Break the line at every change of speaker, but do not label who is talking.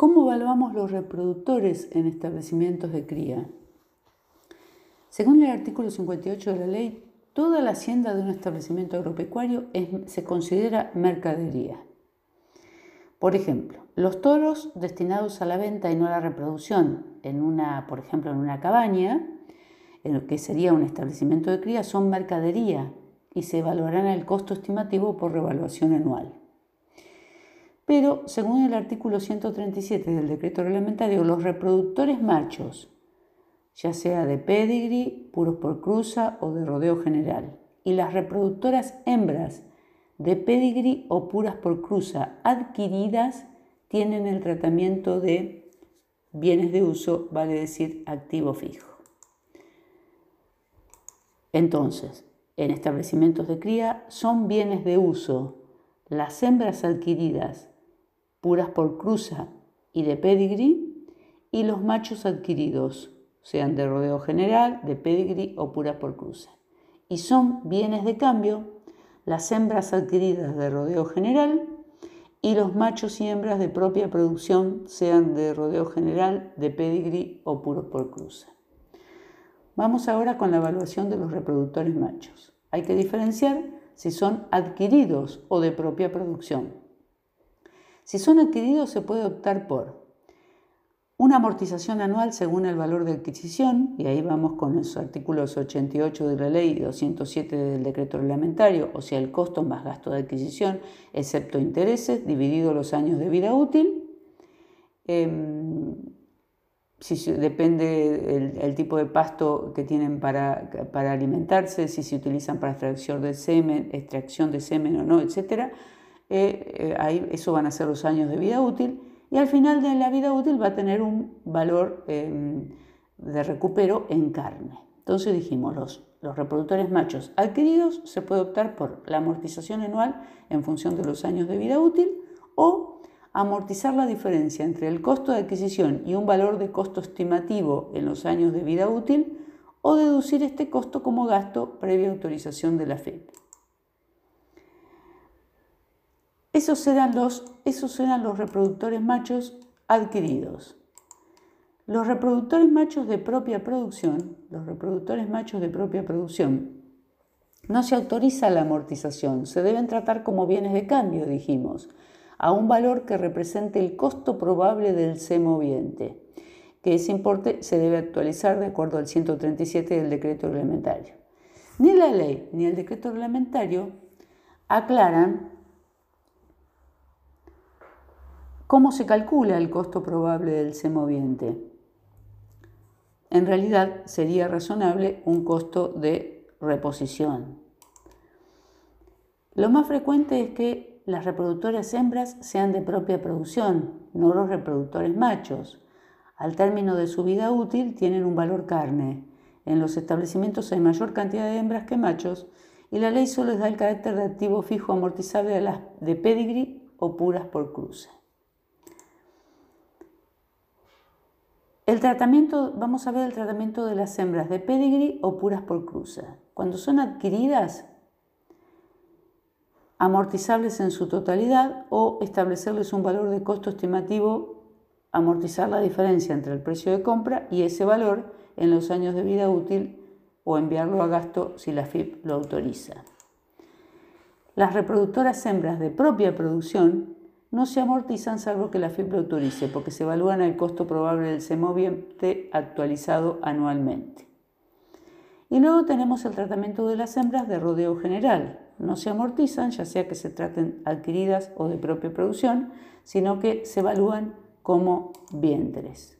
¿Cómo evaluamos los reproductores en establecimientos de cría? Según el artículo 58 de la ley, toda la hacienda de un establecimiento agropecuario se considera mercadería. Por ejemplo, los toros destinados a la venta y no a la reproducción, en una, por ejemplo, en una cabaña, que sería un establecimiento de cría, son mercadería y se evaluarán el costo estimativo por revaluación anual. Pero, según el artículo 137 del decreto reglamentario, los reproductores machos, ya sea de pedigree, puros por cruza o de rodeo general, y las reproductoras hembras de pedigree o puras por cruza adquiridas tienen el tratamiento de bienes de uso, vale decir activo fijo. Entonces, en establecimientos de cría son bienes de uso las hembras adquiridas puras por cruza y de pedigree y los machos adquiridos, sean de rodeo general, de pedigree o puras por cruza. Y son bienes de cambio las hembras adquiridas de rodeo general y los machos y hembras de propia producción, sean de rodeo general, de pedigree o puros por cruza. Vamos ahora con la evaluación de los reproductores machos. Hay que diferenciar si son adquiridos o de propia producción. Si son adquiridos se puede optar por una amortización anual según el valor de adquisición, y ahí vamos con los artículos 88 de la ley y 207 del decreto reglamentario, o sea, el costo más gasto de adquisición, excepto intereses, dividido los años de vida útil. Em, si depende el, tipo de pasto que tienen para, para, alimentarse, si se utilizan para extracción de semen, extracción de semen o no, etc. Eh, eh, ahí, eso van a ser los años de vida útil y al final de la vida útil va a tener un valor em, de recupero en carne. Entonces dijimos, los, los reproductores machos adquiridos se puede optar por la amortización anual en función de los años de vida útil o amortizar la diferencia entre el costo de adquisición y un valor de costo estimativo en los años de vida útil o deducir este costo como gasto previa autorización de la FIP. Esos eran los, esos los reproductores machos adquiridos. Los reproductores machos de propia producción, los reproductores machos de propia producción, no se autoriza la amortización, se deben tratar como bienes de cambio, dijimos a un valor que represente el costo probable del C moviente, que ese importe se debe actualizar de acuerdo al 137 del decreto reglamentario. Ni la ley ni el decreto reglamentario aclaran cómo se calcula el costo probable del C moviente. En realidad sería razonable un costo de reposición. Lo más frecuente es que las reproductoras hembras sean de propia producción, no los reproductores machos. Al término de su vida útil tienen un valor carne. En los establecimientos hay mayor cantidad de hembras que machos y la ley solo les da el carácter de activo fijo amortizable a las de pedigree o puras por cruce. El tratamiento, vamos a ver el tratamiento de las hembras de pedigree o puras por cruza. Cuando son adquiridas, amortizables en su totalidad o establecerles un valor de costo estimativo, amortizar la diferencia entre el precio de compra y ese valor en los años de vida útil o enviarlo a gasto si la FIP lo autoriza. Las reproductoras hembras de propia producción no se amortizan salvo que la FIP lo autorice porque se evalúan el costo probable del semoviente actualizado anualmente. Y luego tenemos el tratamiento de las hembras de rodeo general, no se amortizan, ya sea que se traten adquiridas o de propia producción, sino que se evalúan como vientres.